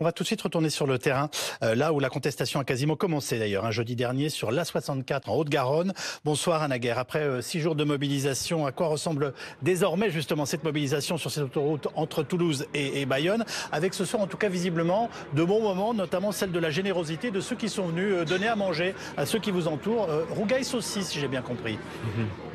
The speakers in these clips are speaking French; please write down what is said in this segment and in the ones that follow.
On va tout de suite retourner sur le terrain, euh, là où la contestation a quasiment commencé d'ailleurs, un jeudi dernier sur l'A64 en Haute-Garonne. Bonsoir Anna. Après euh, six jours de mobilisation, à quoi ressemble désormais justement cette mobilisation sur cette autoroute entre Toulouse et, Bayonne Avec ce soir en tout cas visiblement de bons moments, notamment celle de la générosité de ceux qui sont venus euh, donner à manger à ceux qui vous entourent. Rougail saucisse, si j'ai bien compris. Mhm.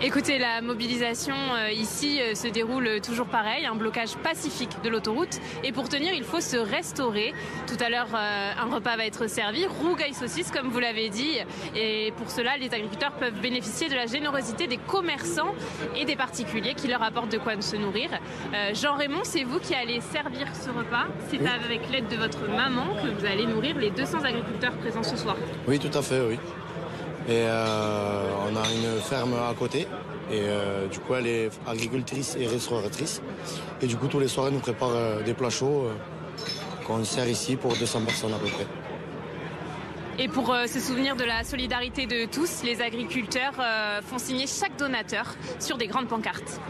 Écoutez, la mobilisation euh, ici euh, se déroule toujours pareil, un blocage pacifique de l'autoroute. Et pour tenir, il faut se restaurer. Tout à l'heure, euh, un repas va être servi, rougaille saucisse, comme vous l'avez dit. Et pour cela, les agriculteurs peuvent bénéficier de la générosité des commerçants et des particuliers qui leur apportent de quoi se nourrir. Jean-Raymond, c'est vous qui allez servir ce repas. C'est avec l'aide de votre maman que vous allez nourrir les 200 agriculteurs présents ce soir. Oui, tout à fait, oui. Et euh, on a une ferme à côté. Et euh, du coup, elle est agricultrice et restauratrice. Et du coup, tous les soirs, elle nous prépare euh, des plats chauds qu'on sert ici pour 200 personnes à peu près. Et pour se souvenir de la solidarité de tous, les agriculteurs font signer chaque donateur sur des grandes pancartes.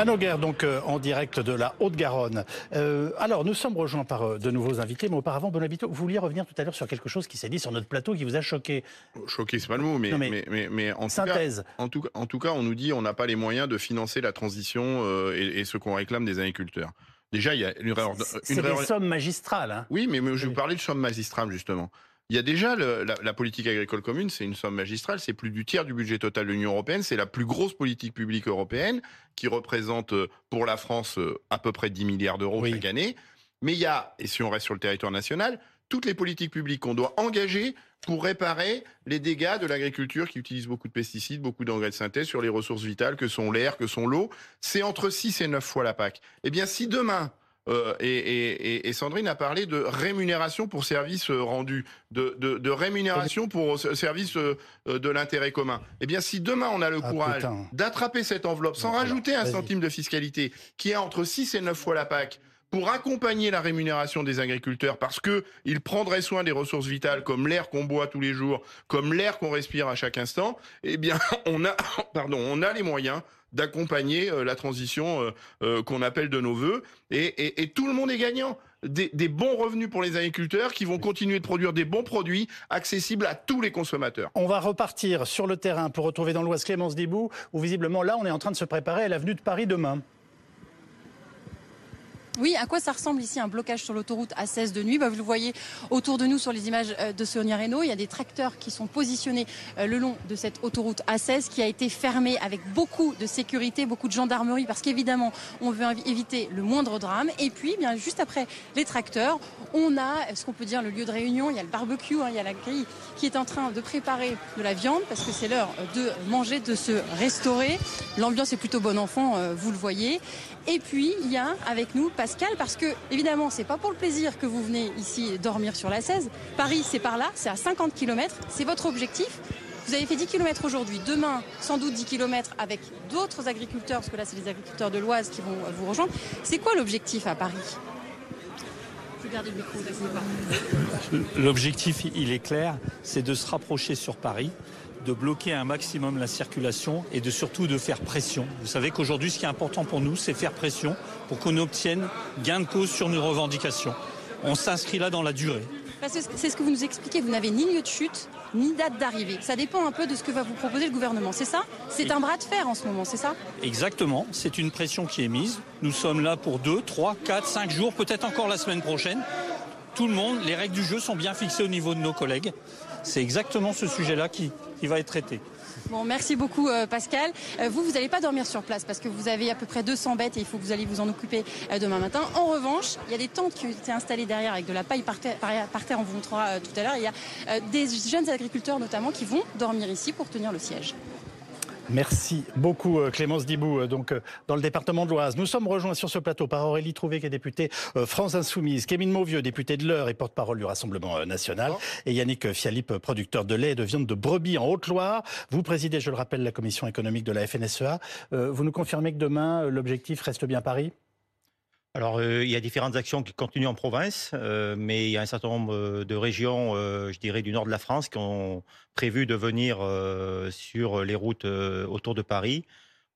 Anne Guerre, donc euh, en direct de la Haute-Garonne. Euh, alors, nous sommes rejoints par euh, de nouveaux invités, mais auparavant, Bonabito, vous vouliez revenir tout à l'heure sur quelque chose qui s'est dit sur notre plateau qui vous a choqué. Choqué, c'est pas le mot, mais, mais, mais, en, synthèse. Tout cas, en, tout, cas, on nous dit on n'a pas les moyens de financer la transition et, ce qu'on réclame des agriculteurs. Déjà, il y a une, C'est des sommes magistrales. Hein. Oui, mais je vous parlais de sommes magistrales, justement. Il y a déjà la, politique agricole commune, c'est une somme magistrale, c'est plus du tiers du budget total de l'Union européenne, c'est la plus grosse politique publique européenne qui représente euh, pour la France euh, à peu près 10 milliards d'euros chaque année. Mais il y a, et si on reste sur le territoire national, toutes les politiques publiques qu'on doit engager pour réparer les dégâts de l'agriculture qui utilise beaucoup de pesticides, beaucoup d'engrais de synthèse sur les ressources vitales que sont l'air, que sont l'eau. C'est entre 6 et 9 fois la PAC. Eh bien, si demain, euh, et, Sandrine a parlé de rémunération pour services euh, rendus, de, rémunération pour services euh, de l'intérêt commun. Eh bien, si demain on a le ah, courage d'attraper cette enveloppe sans rajouter un centime de fiscalité qui est entre 6 et 9 fois la PAC, pour accompagner la rémunération des agriculteurs parce que ils prendraient soin des ressources vitales comme l'air qu'on boit tous les jours, comme l'air qu'on respire à chaque instant, eh bien on a pardon, on a les moyens d'accompagner euh, la transition euh, euh, qu'on appelle de nos voeux. Et, tout le monde est gagnant. Des, bons revenus pour les agriculteurs qui vont continuer de produire des bons produits accessibles à tous les consommateurs. On va repartir sur le terrain pour retrouver dans l'Oise Clémence Dibou, où visiblement là, on est en train de se préparer à l'avenue de Paris demain. Oui, à quoi ça ressemble ici un blocage sur l'autoroute A16 de nuit? Bah, Vous le voyez autour de nous sur les images euh, de Sonia Reno. Il y a des tracteurs qui sont positionnés euh, le long de cette autoroute A16 qui a été fermée avec beaucoup de sécurité, beaucoup de gendarmerie parce qu'évidemment on veut éviter le moindre drame. Et puis, bien juste après les tracteurs, on a ce qu'on peut dire le lieu de réunion. Il y a le barbecue, hein, il y a la grille qui est en train de préparer de la viande parce que c'est l'heure de manger, de se restaurer. L'ambiance est plutôt bon enfant, euh, vous le voyez. Et puis il y a avec nous parce que évidemment, c'est pas pour le plaisir que vous venez ici dormir sur la 16. Paris, c'est par là, c'est à 50 km, c'est votre objectif. Vous avez fait 10 km aujourd'hui, demain sans doute 10 km avec d'autres agriculteurs, parce que là c'est les agriculteurs de l'Oise qui vont vous rejoindre. C'est quoi l'objectif à Paris? L'objectif, il est clair, c'est de se rapprocher sur Paris, de bloquer un maximum la circulation et de surtout de faire pression. Vous savez qu'aujourd'hui, ce qui est important pour nous, c'est faire pression pour qu'on obtienne gain de cause sur nos revendications. On s'inscrit là dans la durée. C'est ce que vous nous expliquez, vous n'avez ni lieu de chute, ni date d'arrivée. Ça dépend un peu de ce que va vous proposer le gouvernement, c'est ça? C'est un bras de fer en ce moment, c'est ça? Exactement, c'est une pression qui est mise. Nous sommes là pour 2, 3, 4, 5 jours, peut-être encore la semaine prochaine. Tout le monde, les règles du jeu sont bien fixées au niveau de nos collègues. C'est exactement ce sujet-là qui, qui va être traité. Bon, merci beaucoup euh, Pascal. Euh, vous, vous n'allez pas dormir sur place parce que vous avez à peu près 200 bêtes et il faut que vous allez vous en occuper euh, demain matin. En revanche, il y a des tentes qui ont été installées derrière avec de la paille par terre, par terre on vous montrera tout à l'heure. Il y a des jeunes agriculteurs notamment qui vont dormir ici pour tenir le siège. Merci beaucoup euh, Clémence Dibou, euh, donc euh, dans le département de l'Oise. Nous sommes rejoints sur ce plateau par Aurélie Trouvé, qui est députée France Insoumise, Kémine Mauvieux, député de l'Eure et porte-parole du Rassemblement national, et Yannick Fialip, producteur de lait et de viande de brebis en Haute-Loire. Vous présidez, je le rappelle, la commission économique de la FNSEA. Vous nous confirmez que demain, l'objectif reste bien Paris? Alors, il y a différentes actions qui continuent en province, mais il y a un certain nombre de régions, je dirais, du nord de la France qui ont prévu de venir sur les routes autour de Paris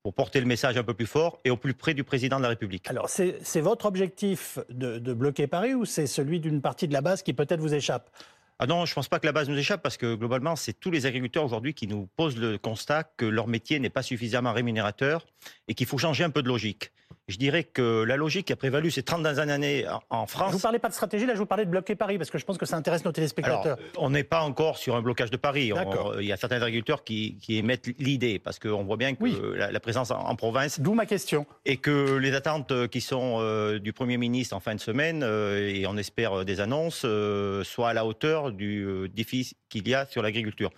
pour porter le message un peu plus fort et au plus près du président de la République. Alors, c'est votre objectif de, de bloquer Paris ou c'est celui d'une partie de la base qui peut-être vous échappe? Ah non, je ne pense pas que la base nous échappe parce que globalement, c'est tous les agriculteurs aujourd'hui qui nous posent le constat que leur métier n'est pas suffisamment rémunérateur et qu'il faut changer un peu de logique. Je dirais que la logique qui a prévalu ces 30 dernières années en France. Je vous parlais pas de stratégie, là je vous parlais de bloquer Paris parce que je pense que ça intéresse nos téléspectateurs. on n'est pas encore sur un blocage de Paris. il y a certains agriculteurs qui, émettent l'idée parce qu'on voit bien que la, présence en, province. D'où ma question. Et que les attentes qui sont euh, du Premier ministre en fin de semaine, euh, et on espère euh, des annonces, soient à la hauteur du défi qu'il y a sur l'agriculture.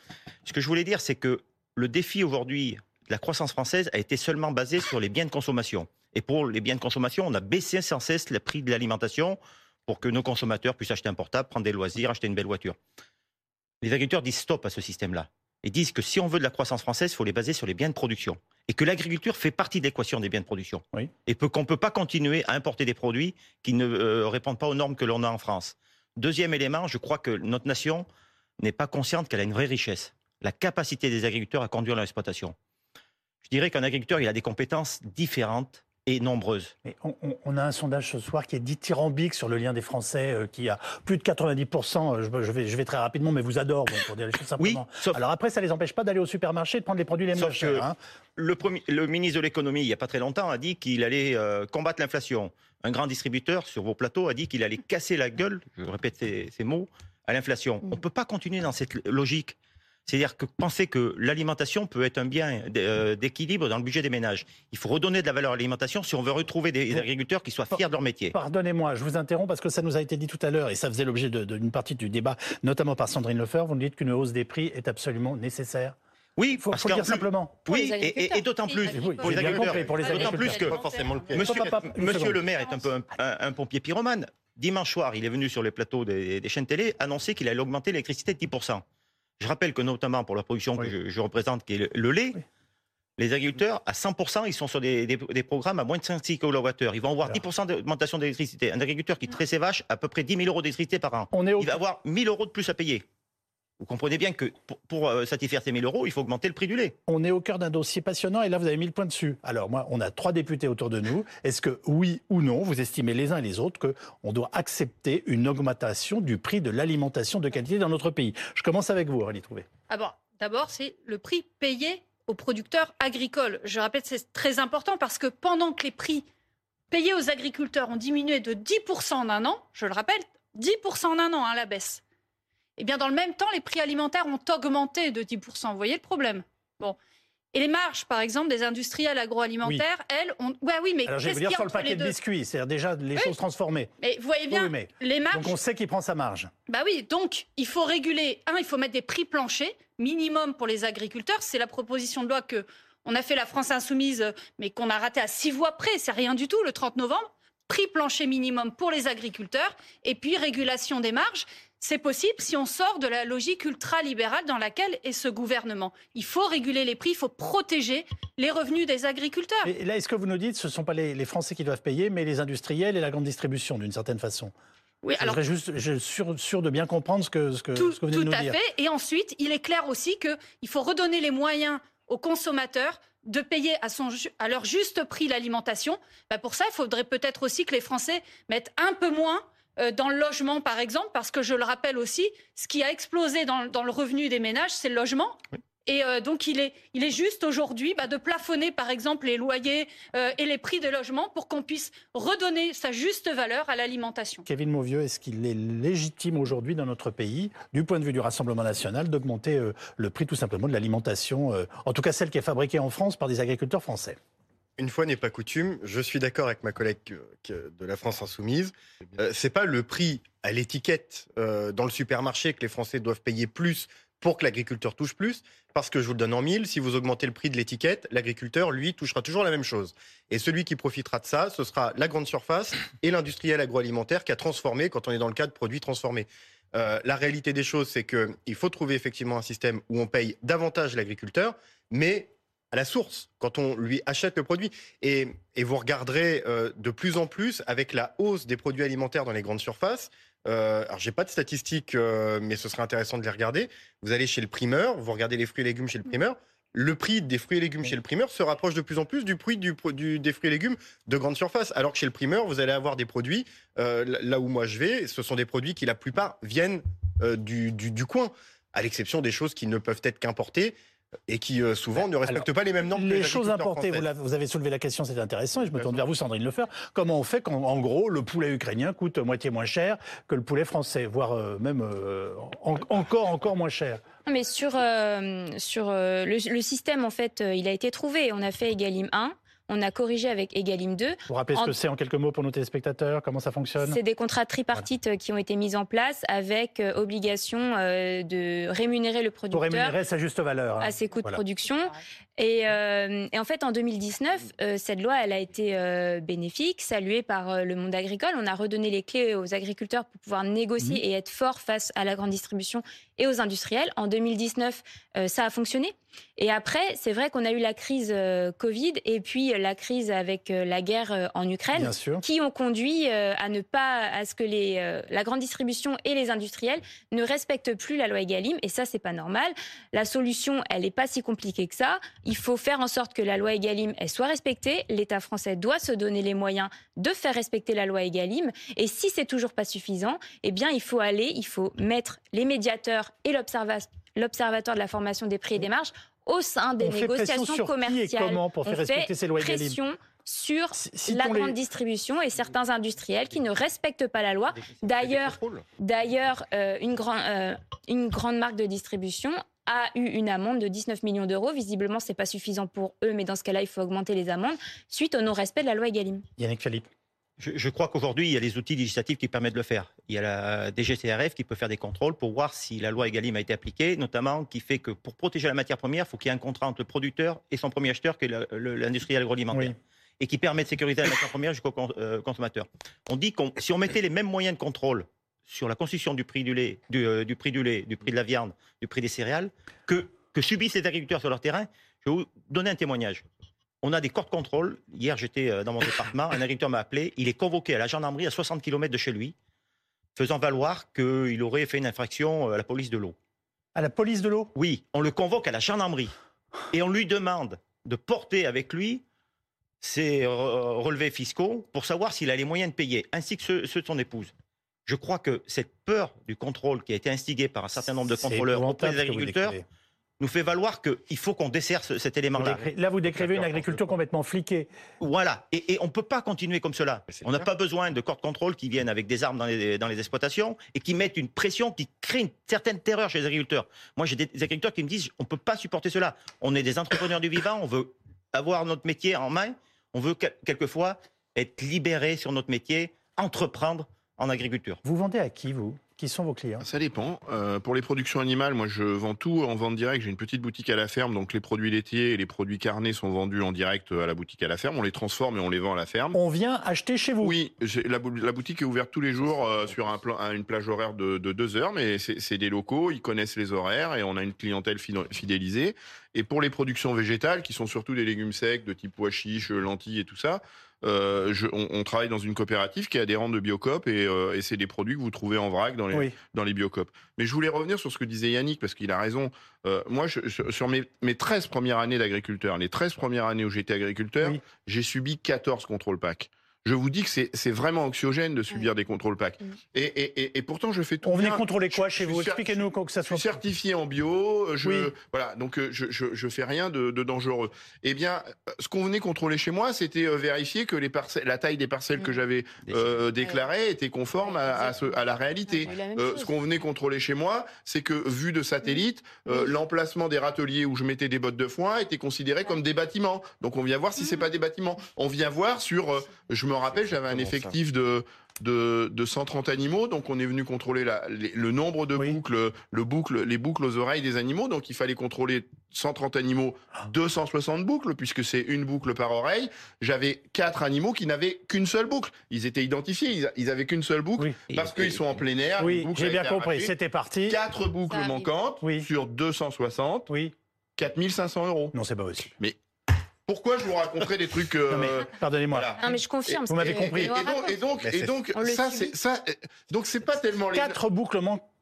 Ce que je voulais dire, c'est que le défi aujourd'hui de la croissance française a été seulement basé sur les biens de consommation. Et pour les biens de consommation, on a baissé sans cesse le prix de l'alimentation pour que nos consommateurs puissent acheter un portable, prendre des loisirs, acheter une belle voiture. Les agriculteurs disent stop à ce système-là. Ils disent que si on veut de la croissance française, il faut les baser sur les biens de production. Et que l'agriculture fait partie de l'équation des biens de production. Et qu'on ne peut pas continuer à importer des produits qui ne euh, répondent pas aux normes que l'on a en France. Deuxième élément, je crois que notre nation n'est pas consciente qu'elle a une vraie richesse. La capacité des agriculteurs à conduire leur exploitation. Je dirais qu'un agriculteur, il a des compétences différentes et nombreuses. on, a un sondage ce soir qui est dithyrambique sur le lien des Français, euh, qui a plus de 90%, euh, je, vais, je vais très rapidement, mais vous adore, pour dire les choses simplement. Oui, Alors après, ça ne les empêche pas d'aller au supermarché et de prendre les produits les moins chers. Hein. Le, premier, le, ministre de l'économie, il n'y a pas très longtemps, a dit qu'il allait euh, combattre l'inflation. Un grand distributeur sur vos plateaux a dit qu'il allait casser la gueule, je répète ces, ces mots, à l'inflation. Mm. On ne peut pas continuer dans cette logique. C'est-à-dire que penser que l'alimentation peut être un bien euh, d'équilibre dans le budget des ménages. Il faut redonner de la valeur à l'alimentation si on veut retrouver des agriculteurs qui soient fiers de leur métier. Pardonnez-moi, je vous interromps parce que ça nous a été dit tout à l'heure et ça faisait l'objet d'une partie du débat, notamment par Sandrine Lefer. Vous nous dites qu'une hausse des prix est absolument nécessaire. Oui, il faut, le dire simplement. Oui, et, d'autant plus pour les agriculteurs. Pour les D'autant plus que monsieur, le maire est un peu un, pompier pyromane. Dimanche soir, il est venu sur les plateaux des, des chaînes télé annoncer qu'il allait augmenter l'électricité de 10%. Je rappelle que notamment pour la production que je, représente, qui est le, lait, les agriculteurs, à 100%, ils sont sur des, programmes à moins de 5 kWh. Ils vont avoir 10% d'augmentation d'électricité. Un agriculteur qui traite ses vaches, à peu près 10 000 euros d'électricité par an. Il va avoir 1 000 euros de plus à payer. Vous comprenez bien que pour, euh, satisfaire ces 1000 euros, il faut augmenter le prix du lait. On est au cœur d'un dossier passionnant et là, vous avez mis le point dessus. Alors, moi, on a trois députés autour de nous. Est-ce que, oui ou non, vous estimez les uns et les autres qu'on doit accepter une augmentation du prix de l'alimentation de qualité dans notre pays? Je commence avec vous, Aurélie Trouvé. Ah d'abord, c'est le prix payé aux producteurs agricoles. Je rappelle que c'est très important parce que pendant que les prix payés aux agriculteurs ont diminué de 10% en un an, je le rappelle, 10% en un an à hein, la baisse eh bien, dans le même temps, les prix alimentaires ont augmenté de 10%. Vous voyez le problème? Bon. Et les marges, par exemple, des industriels agroalimentaires, elles, ont. Ouais, oui, mais. Alors, je vais dire sur le paquet de biscuits, c'est-à-dire déjà les choses transformées. Mais vous voyez bien, les marges. Donc, on sait qui prend sa marge. Bah oui, donc, il faut réguler. Un, il faut mettre des prix planchers, minimum pour les agriculteurs. C'est la proposition de loi que. On a fait la France insoumise, mais qu'on a raté à six voix près. C'est rien du tout, le 30 novembre prix plancher minimum pour les agriculteurs et puis régulation des marges. C'est possible si on sort de la logique ultralibérale dans laquelle est ce gouvernement. Il faut réguler les prix, il faut protéger les revenus des agriculteurs. Et là, est-ce que vous nous dites ce ne sont pas les, Français qui doivent payer, mais les industriels et la grande distribution, d'une certaine façon? Oui, alors, je juste je suis sûr, de bien comprendre ce que, ce que, tout, ce que vous venez de nous dire. Tout à fait. Et ensuite, il est clair aussi qu'il faut redonner les moyens aux consommateurs de payer à, son, à leur juste prix l'alimentation. Bah pour ça, il faudrait peut-être aussi que les Français mettent un peu moins euh, dans le logement, par exemple, parce que je le rappelle aussi, ce qui a explosé dans, le revenu des ménages, c'est le logement. Et euh, donc, il est, il est juste aujourd'hui bah, de plafonner, par exemple, les loyers euh, et les prix des logements pour qu'on puisse redonner sa juste valeur à l'alimentation. Kevin Mauvieux, est-ce qu'il est légitime aujourd'hui dans notre pays, du point de vue du Rassemblement national, d'augmenter le prix tout simplement de l'alimentation, en tout cas celle qui est fabriquée en France par des agriculteurs français? Une fois n'est pas coutume, je suis d'accord avec ma collègue de la France insoumise. Euh, c'est pas le prix à l'étiquette euh, dans le supermarché que les Français doivent payer plus pour que l'agriculteur touche plus, parce que je vous le donne en mille, si vous augmentez le prix de l'étiquette, l'agriculteur, lui, touchera toujours la même chose. Et celui qui profitera de ça, ce sera la grande surface et l'industriel agroalimentaire qui a transformé quand on est dans le cas de produits transformés. Euh, la réalité des choses, c'est qu'il faut trouver effectivement un système où on paye davantage l'agriculteur, mais à la source quand on lui achète le produit. Et, vous regarderez euh, de plus en plus avec la hausse des produits alimentaires dans les grandes surfaces. Euh, alors j'ai pas de statistiques, euh, mais ce serait intéressant de les regarder. Vous allez chez le primeur, vous regardez les fruits et légumes chez le primeur. le prix des fruits et légumes chez le primeur se rapproche de plus en plus du prix du, du- des fruits et légumes de grande surface. Alors que chez le primeur, vous allez avoir des produits, euh, là où moi je vais, ce sont des produits qui la plupart viennent euh, du, du- du coin, à l'exception des choses qui ne peuvent être qu'importées et qui euh, souvent ne respectent pas les mêmes normes. que Les les choses importées, vous, avez soulevé la question, c'est intéressant, et je me tourne vers vous, Sandrine Lefeur. Comment on fait quand, en gros, le poulet ukrainien coûte moitié moins cher que le poulet français, voire euh, même euh, en- encore, encore moins cher? Non, Mais sur, euh, sur euh, le, le système, en fait, euh, il a été trouvé. On a fait Egalim 1, on a corrigé avec Egalim 2. Vous rappelez ce En- que c'est en quelques mots pour nos téléspectateurs Comment ça fonctionne C'est des contrats tripartites euh, qui ont été mis en place avec euh, obligation euh, de rémunérer le Pour producteur rémunérer sa juste valeur. hein. à ses coûts de production. Et, et en fait, en 2019, euh, cette loi, elle a été bénéfique, saluée par le monde agricole. On a redonné les clés aux agriculteurs pour pouvoir négocier Mhm. et être fort face à la grande distribution et aux industriels. En 2019, euh, ça a fonctionné. Et après, c'est vrai qu'on a eu la crise euh, Covid et puis euh, la crise avec euh, la guerre en Ukraine qui ont conduit à ne pas à ce que les, la grande distribution et les industriels ne respectent plus la loi Egalim et ça c'est pas normal. La solution elle est pas si compliquée que ça. Il faut faire en sorte que la loi Egalim elle soit respectée. L'État français doit se donner les moyens de faire respecter la loi Egalim et si c'est toujours pas suffisant, eh bien il faut aller, il faut mettre les médiateurs et l'observa- l'observatoire de la formation des prix et des marges au sein des On fait pression négociations sur qui et commerciales. comment pour faire On respecter fait ces lois pression sur Si- la les- grande distribution et certains industriels qui ne respectent pas la loi. D'ailleurs, d'ailleurs, euh, une, grand- euh, une grande marque de distribution a eu une amende de 19 millions d'euros. Visiblement, c'est pas suffisant pour eux, mais dans ce cas-là, il faut augmenter les amendes suite au non-respect de la loi Egalim. Yannick Philippe. Je, je crois qu'aujourd'hui, il y a les outils législatifs qui permettent de le faire. Il y a la DGCRF qui peut faire des contrôles pour voir si la loi Egalim a été appliquée, notamment qui fait que pour protéger la matière première, il faut qu'il y ait un contrat entre le producteur et son premier acheteur, qui est le- le- l'industrie agroalimentaire. Oui. Et qui permet de sécuriser la matière première jusqu'au euh, consommateur. On dit que si on mettait les mêmes moyens de contrôle sur la construction du prix du lait, du, euh, du prix du lait, du prix de la viande, du prix des céréales, que, que subissent les agriculteurs sur leur terrain, je vais vous donner un témoignage. On a des corps de contrôle. Hier, j'étais euh, dans mon département, un agriculteur m'a appelé. Il est convoqué à la gendarmerie à 60 km de chez lui, faisant valoir qu'il aurait fait une infraction à la police de l'eau. À la police de l'eau? Oui, on le convoque à la gendarmerie et on lui demande de porter avec lui ses euh, relevés fiscaux pour savoir s'il a les moyens de payer, ainsi que ceux, ceux de son épouse. Je crois que cette peur du contrôle qui a été instiguée par un certain nombre de contrôleurs auprès des ce que vous agriculteurs. Nous fait valoir qu'il faut qu'on desserre ce- cet élément-là. Là, vous décrivez une agriculture complètement fliquée. Voilà, et, et on ne peut pas continuer comme cela. On n'a pas besoin de corps de contrôle qui viennent avec des armes dans les, dans les exploitations et qui mettent une pression qui crée une certaine terreur chez les agriculteurs. Moi, j'ai des agriculteurs qui me disent on ne peut pas supporter cela. On est des entrepreneurs du vivant, on veut avoir notre métier en main, on veut quel- quelquefois être libéré sur notre métier, entreprendre en agriculture. Vous vendez à qui, vous? Qui sont vos clients? Ça dépend. Euh, pour les productions animales, moi je vends tout en vente directe. J'ai une petite boutique à la ferme, donc les produits laitiers et les produits carnés sont vendus en direct à la boutique à la ferme. On les transforme et on les vend à la ferme. On vient acheter chez vous? Oui, la, bou- la boutique est ouverte tous les jours euh, sur un une plage horaire de, de deux heures, mais c'est des locaux, ils connaissent les horaires et on a une clientèle fidélisée. Et pour les productions végétales, qui sont surtout des légumes secs de type pois chiches, lentilles et tout ça, euh, je- on, on travaille dans une coopérative qui est adhérente de Biocop et, euh, et c'est des produits que vous trouvez en vrac dans les, Oui. dans les Biocop. Mais je voulais revenir sur ce que disait Yannick, parce qu'il a raison. Euh, moi, je- sur mes, mes 13 premières années d'agriculteur, les 13 premières années où j'étais agriculteur, Oui. j'ai subi 14 contrôles PAC. Je vous dis que c'est vraiment anxiogène de subir des contrôles PAC. Mm. Et, et, et, et pourtant, je fais tout On venait contrôler quoi Je- chez je vous Expliquez-nous que ça Je soit. suis certifié en bio, je, Oui. voilà, donc euh, je, je, je fais rien de, de dangereux. Eh bien, euh, ce qu'on venait contrôler chez moi, c'était euh, vérifier que les parcelles, la taille des parcelles que Mm. j'avais euh, déclarées était conforme à, à, ce- à la réalité. La Euh, ce qu'on venait contrôler chez moi, c'est que vu de satellite, euh, l'emplacement des râteliers où je mettais des bottes de foin était considéré comme des bâtiments. Donc on vient voir si c'est pas des bâtiments. On vient voir sur. Je me rappelle, j'avais un effectif de. De, de 130 animaux, donc on est venu contrôler la- les- le nombre de Oui. boucles, le boucle, les boucles aux oreilles des animaux. Donc il fallait contrôler 130 animaux, Ah. 260 boucles, puisque c'est une boucle par oreille. J'avais quatre animaux qui n'avaient qu'une seule boucle. Ils étaient identifiés, ils, ils avaient qu'une seule boucle Oui. parce qu'ils sont en plein air. Oui, j'ai a bien compris. C'était parti. Quatre boucles manquantes Oui. sur 260, Oui. 4500 euros. Non, c'est pas possible. Pourquoi je vous raconterai des trucs euh, Non, mais pardonnez-moi. voilà. Non, mais je confirme. Vous m'avez compris. Et, et donc, et donc, et ça, c'est ça. euh, Donc, c'est pas tellement les. Quatre boucles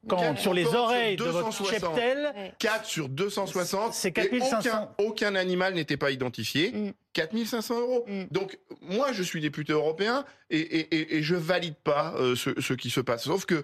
quand sur les oreilles de votre cheptel, 4 sur 260, c'est 4500. Aucun, aucun, animal n'était pas identifié. Mm. 4500 euros. Mm. Donc, moi, je suis député européen et, et, et, je valide pas euh, ce, ce, qui se passe. Sauf que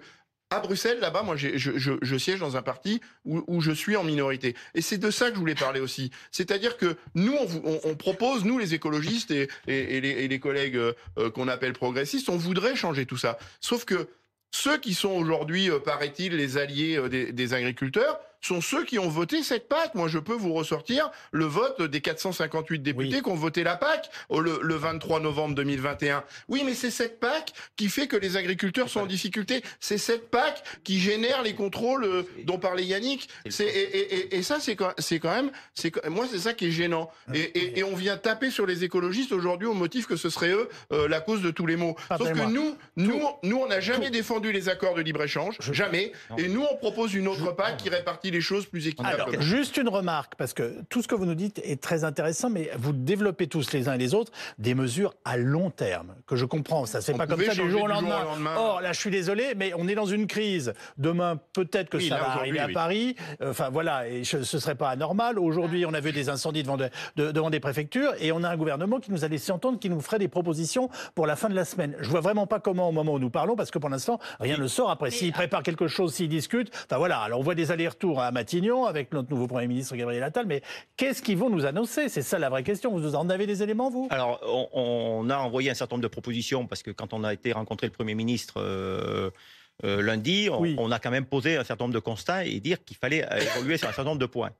à Bruxelles, là-bas, moi, je, je, je, siège dans un parti où, où je suis en minorité. Et c'est de ça que je voulais parler aussi. C'est-à-dire que nous, on, on, propose, nous, les écologistes et, et, les, les, collègues euh, qu'on appelle progressistes, on voudrait changer tout ça. Sauf que ceux qui sont aujourd'hui, euh, paraît-il, les alliés euh, des, des agriculteurs, sont ceux qui ont voté cette PAC. Moi, je peux vous ressortir le vote des 458 députés qui ont voté la PAC le, le 23 novembre 2021. Oui, mais c'est cette PAC qui fait que les agriculteurs sont en difficulté. C'est cette PAC qui génère les contrôles euh, dont parlait Yannick. Et, et, et, ça, c'est quand, même, c'est moi, c'est ça qui est gênant. Et, et, on vient taper sur les écologistes aujourd'hui au motif que ce serait eux euh, la cause de tous les maux. Sauf que nous, nous, nous, on n'a jamais défendu les accords de libre échange, jamais. Et nous, on propose une autre PAC qui répartit les choses plus équitables. Alors, juste une remarque, parce que tout ce que vous nous dites est très intéressant, mais vous développez tous les uns et les autres des mesures à long terme, que je comprends. Ça ne se fait pas comme ça du jour, au lendemain. Or, là, je suis désolé, mais on est dans une crise. Demain, peut-être que ça va arriver à Paris. Enfin, voilà, et ce ne serait pas anormal. Aujourd'hui, on a vu des incendies devant, devant des préfectures, et on a un gouvernement qui nous a laissé entendre qu'il nous ferait des propositions pour la fin de la semaine. Je vois vraiment pas comment, au moment où nous parlons, parce que pour l'instant, rien ne sort. Après, s'ils préparent quelque chose, s'ils discutent, enfin voilà. Alors, on voit des allers-retours à Matignon avec notre nouveau Premier ministre Gabriel Attal, mais qu'est-ce qu'ils vont nous annoncer? C'est ça la vraie question. Vous en avez des éléments, vous? Alors, on, a envoyé un certain nombre de propositions parce que quand on a été rencontrer le Premier ministre. Euh, euh, lundi, on, a quand même posé un certain nombre de constats et dire qu'il fallait évoluer sur un certain nombre de points.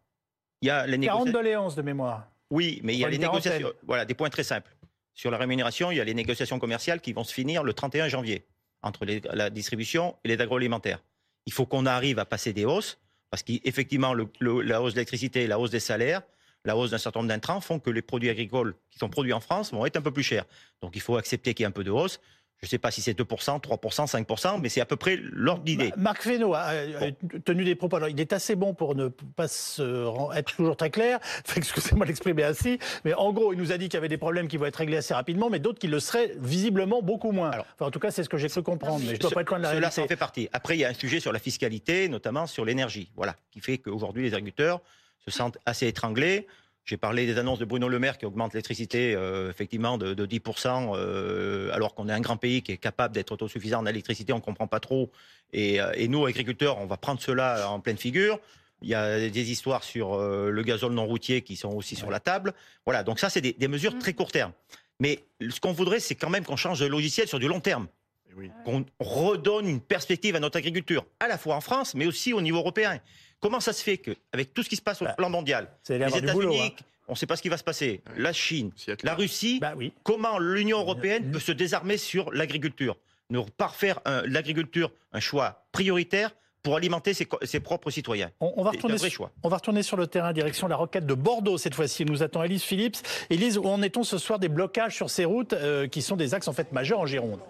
Il y a les 40 doléances de mémoire. Oui, mais il y a les négociations. Voilà, des points très simples. Sur la rémunération, il y a les négociations commerciales qui vont se finir le 31 janvier entre la distribution et les agroalimentaires. Il faut qu'on arrive à passer des hausses parce qu'effectivement, la hausse de l'électricité, la hausse des salaires, la hausse d'un certain nombre d'intrants font que les produits agricoles qui sont produits en France vont être un peu plus chers. Donc il faut accepter qu'il y ait un peu de hausse. Je ne sais pas si c'est 2%, 3%, 5%, mais c'est à peu près l'ordre d'idée. Marc Fesneau a tenu des propos. Alors, il est assez bon pour ne pas être toujours très clair. Excusez-moi de l'exprimer ainsi. Mais en gros, il nous a dit qu'il y avait des problèmes qui vont être réglés assez rapidement, mais d'autres qui le seraient visiblement beaucoup moins. Alors, enfin, en tout cas, c'est ce que j'ai cru comprendre. Mais je ne dois pas être loin de la Cela, ça en fait partie. Après, il y a un sujet sur la fiscalité, notamment sur l'énergie. Voilà. Qui fait qu'aujourd'hui, les agriculteurs se sentent assez étranglés. J'ai parlé des annonces de Bruno Le Maire qui augmente l'électricité euh, effectivement de, 10%, euh, alors qu'on est un grand pays qui est capable d'être autosuffisant en électricité, on ne comprend pas trop. Et, euh, et, nous, agriculteurs, on va prendre cela en pleine figure. Il y a des histoires sur le gazole non routier qui sont aussi sur la table. Voilà, donc ça, c'est des, des, mesures très court terme. Mais ce qu'on voudrait, c'est quand même qu'on change de logiciel sur du long terme. Oui. Qu'on redonne une perspective à notre agriculture, à la fois en France, mais aussi au niveau européen. Comment ça se fait qu'avec tout ce qui se passe au bah, plan mondial, les États-Unis, hein. on ne sait pas ce qui va se passer, la Chine, la Russie, bah comment l'Union européenne peut se désarmer sur l'agriculture? Ne pas faire l'agriculture un choix prioritaire pour alimenter ses, propres citoyens. On, va retourner choix. on va retourner sur le terrain, direction la roquette de Bordeaux cette fois-ci. Nous attend Elise Phillips. Elise, où en est-on ce soir des blocages sur ces routes euh, qui sont des axes en fait majeurs en Gironde?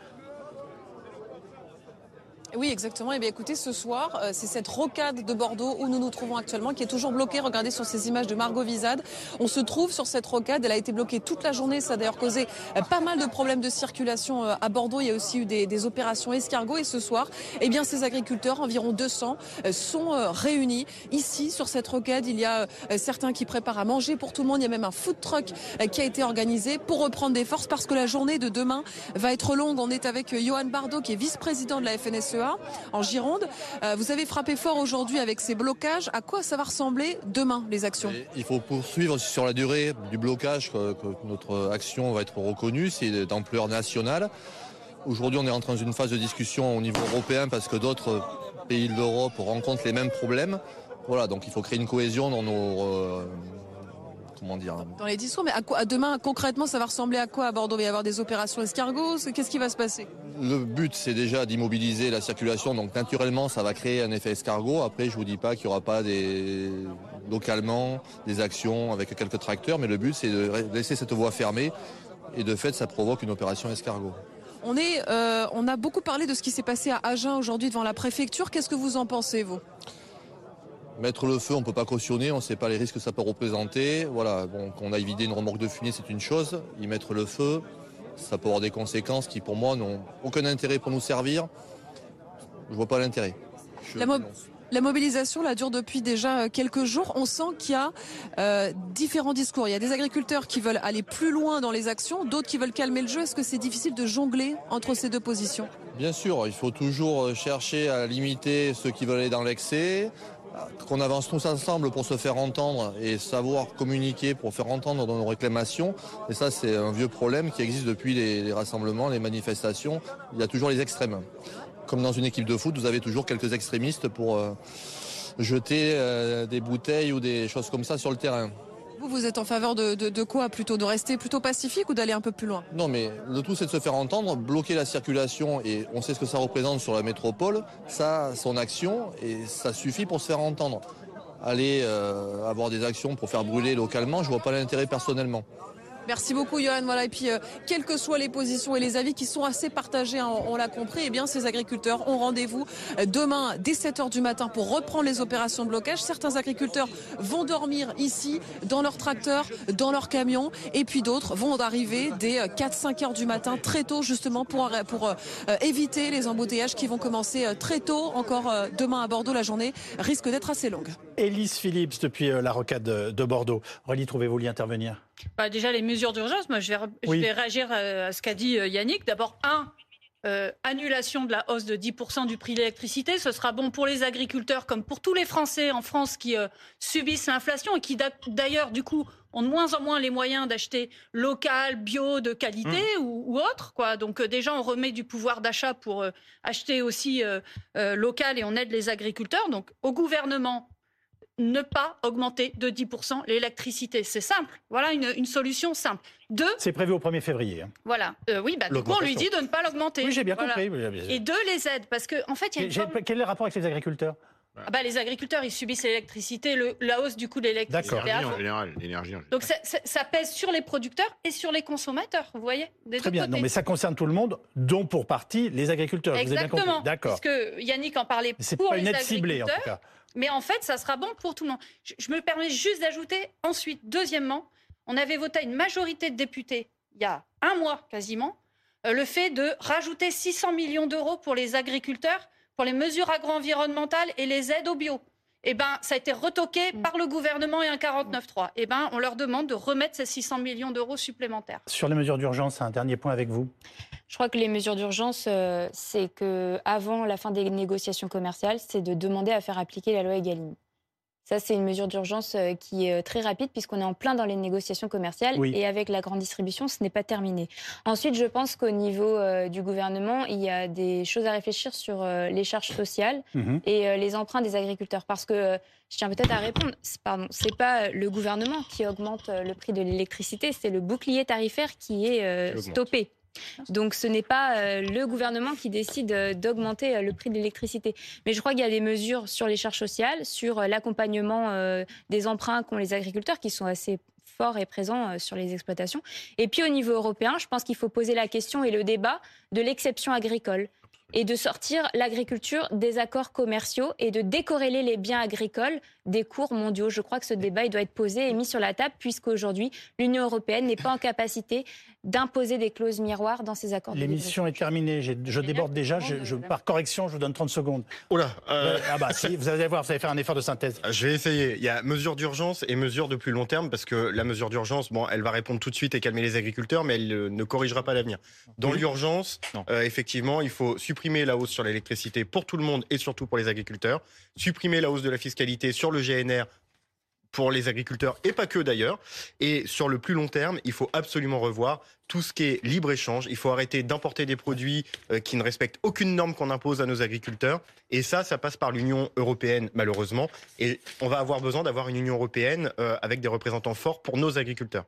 Oui, exactement. Et eh bien écoutez, ce soir, euh, c'est cette rocade de Bordeaux où nous nous trouvons actuellement qui est toujours bloquée. Regardez sur ces images de Margot Vizade. On se trouve sur cette rocade. Elle a été bloquée toute la journée. Ça a d'ailleurs causé euh, pas mal de problèmes de circulation euh, à Bordeaux. Il y a aussi eu des, opérations escargots. Et ce soir, eh bien, ces agriculteurs, environ 200, sont réunis ici sur cette rocade. Il y a certains qui préparent à manger pour tout le monde. Il y a même un food truck qui a été organisé pour reprendre des forces parce que la journée de demain va être longue. On est avec Johan Bardot qui est vice-président de la FNSEA en Gironde. Euh, vous avez frappé fort aujourd'hui avec ces blocages. À quoi ça va ressembler demain, les actions Il faut poursuivre sur la durée du blocage que, notre action va être reconnue. C'est d'ampleur nationale. Aujourd'hui, on est entré dans une phase de discussion au niveau européen parce que d'autres pays d'Europe rencontrent les mêmes problèmes. Voilà, donc il faut créer une cohésion dans nos, euh, dans les discours, mais à, quoi, demain, concrètement, ça va ressembler à quoi à Bordeaux? Il va y avoir des opérations escargots? Qu'est-ce qui va se passer? Le but, c'est déjà d'immobiliser la circulation. Donc, naturellement, ça va créer un effet escargot. Après, je vous dis pas qu'il n'y aura pas des, localement des actions avec quelques tracteurs, mais le but, c'est de laisser cette voie fermée. Et de fait, ça provoque une opération escargot. On, est, euh, on a beaucoup parlé de ce qui s'est passé à Agen aujourd'hui devant la préfecture. Qu'est-ce que vous en pensez, vous? Mettre le feu, on ne peut pas cautionner, on ne sait pas les risques que ça peut représenter. Voilà, bon, qu'on aille vider une remorque de fumée, c'est une chose. Y mettre le feu, ça peut avoir des conséquences qui, pour moi, n'ont aucun intérêt pour nous servir. Je vois pas l'intérêt. La mo-. La mobilisation là, dure depuis déjà euh, quelques jours. On sent qu'il y a euh, différents discours. Il y a des agriculteurs qui veulent aller plus loin dans les actions, d'autres qui veulent calmer le jeu. Est-ce que c'est difficile de jongler entre ces deux positions? Bien sûr, il faut toujours euh, chercher à limiter ceux qui veulent aller dans l'excès, qu'on avance tous ensemble pour se faire entendre et savoir communiquer pour faire entendre nos réclamations. Et ça, c'est un vieux problème qui existe depuis les, rassemblements, les manifestations. Il y a toujours les extrêmes. Comme dans une équipe de foot, vous avez toujours quelques extrémistes pour euh, jeter euh, des bouteilles ou des choses comme ça sur le terrain. Vous, êtes en faveur de, quoi plutôt De rester plutôt pacifique ou d'aller un peu plus loin? Non, mais le tout, c'est de se faire entendre, bloquer la circulation, et on sait ce que ça représente sur la métropole. Ça, son action, et ça suffit pour se faire entendre. Aller euh, avoir des actions pour faire brûler localement, je vois pas l'intérêt personnellement. Merci beaucoup, Johan. Voilà. Et puis, euh, quelles que soient les positions et les avis qui sont assez partagés, hein, on, l'a compris, eh bien, ces agriculteurs ont rendez-vous euh, demain dès 7 heures du matin pour reprendre les opérations de blocage. Certains agriculteurs vont dormir ici, dans leur tracteur, dans leur camion, et puis d'autres vont arriver dès 4-5 heures du matin, très tôt, justement, pour, pour euh, euh, éviter les embouteillages qui vont commencer euh, très tôt. Encore euh, demain à Bordeaux, la journée risque d'être assez longue. Élise Phillips depuis euh, la rocade de, de Bordeaux. Aurélie, trouvez-vous l'y intervenir? Bah, déjà, les mesures d'urgence, moi, je vais, je Oui. vais réagir euh, à ce qu'a dit euh, Yannick. D'abord, un, euh, annulation de la hausse de 10% du prix de l'électricité. Ce sera bon pour les agriculteurs comme pour tous les Français en France qui euh, subissent l'inflation et qui, d'a- d'ailleurs, du coup, ont de moins en moins les moyens d'acheter local, bio, de qualité ou, ou autre. Quoi. Donc, euh, déjà, on remet du pouvoir d'achat pour acheter aussi local et on aide les agriculteurs. Donc, au gouvernement, ne pas augmenter de 10% l'électricité. C'est simple. Voilà une, une solution simple. Deux, C'est prévu au 1er février. hein. voilà. Euh, oui, bah, du coup, on lui dit de ne pas l'augmenter. Oui, j'ai bien Voilà. compris. oui, bien sûr. Et deux, les aides. Parce qu'en en fait, il y a une J'ai- forme- Quel est le rapport avec les agriculteurs? Ah bah, les agriculteurs, ils subissent l'électricité, le- la hausse du coût de l'électricité. D'accord. L'énergie. Donc ça, ça- ça pèse sur les producteurs et sur les consommateurs, vous voyez des Très bien. côtés. Non, mais ça concerne tout le monde, dont pour partie les agriculteurs. Exactement. compris. D'accord. Parce que Yannick en parlait pour pas une les aide ciblée, en tout cas. Mais en fait, ça sera bon pour tout le monde. Je, je me permets juste d'ajouter ensuite, deuxièmement, on avait voté à une majorité de députés il y a un mois quasiment euh, le fait de rajouter 600 millions d'euros pour les agriculteurs, pour les mesures agro-environnementales et les aides au bio. Eh ben, ça a été retoqué par le gouvernement et un 49.3. Eh ben, on leur demande de remettre ces 600 millions d'euros supplémentaires. Sur les mesures d'urgence, un dernier point avec vous. Je crois que les mesures d'urgence, euh, c'est que avant la fin des négociations commerciales, c'est de demander à faire appliquer la loi Egalim. Ça, c'est une mesure d'urgence euh, qui est euh, très rapide puisqu'on est en plein dans les négociations commerciales Oui. et avec la grande distribution, ce n'est pas terminé. Ensuite, je pense qu'au niveau euh, du gouvernement, il y a des choses à réfléchir sur euh, les charges sociales Mhm. et euh, les emprunts des agriculteurs. Parce que je tiens peut-être à répondre. Pardon, c'est pas le gouvernement qui augmente le prix de l'électricité, c'est le bouclier tarifaire qui est stoppé. Donc ce n'est pas euh, le gouvernement qui décide euh, d'augmenter euh, le prix de l'électricité. Mais je crois qu'il y a des mesures sur les charges sociales, sur l'accompagnement des emprunts qu'ont les agriculteurs qui sont assez forts et présents sur les exploitations. Et puis au niveau européen, je pense qu'il faut poser la question et le débat de l'exception agricole et de sortir l'agriculture des accords commerciaux et de décorréler les biens agricoles des cours mondiaux. Je crois que ce débat il doit être posé et mis sur la table puisqu'aujourd'hui, l'Union européenne n'est pas en capacité d'imposer des clauses miroirs dans ses accords L'émission est terminée. J'ai- Je déborde déjà. Je, je- par correction, je vous donne 30 secondes. Oula, euh, Ah bah si, vous allez voir, vous allez faire un effort de synthèse. Je vais essayer. Il y a mesure d'urgence et mesure de plus long terme parce que la mesure d'urgence, bon, elle va répondre tout de suite et calmer les agriculteurs, mais elle euh, ne corrigera pas l'avenir. Dans l'urgence, euh, effectivement, il faut supprimer la hausse sur l'électricité pour tout le monde et surtout pour les agriculteurs, supprimer la hausse de la fiscalité sur le GNR pour les agriculteurs et pas que d'ailleurs. Et sur le plus long terme, il faut absolument revoir tout ce qui est libre-échange. Il faut arrêter d'importer des produits euh, qui ne respectent aucune norme qu'on impose à nos agriculteurs. Et ça, ça passe par l'Union européenne, malheureusement. Et on va avoir besoin d'avoir une Union européenne euh, avec des représentants forts pour nos agriculteurs.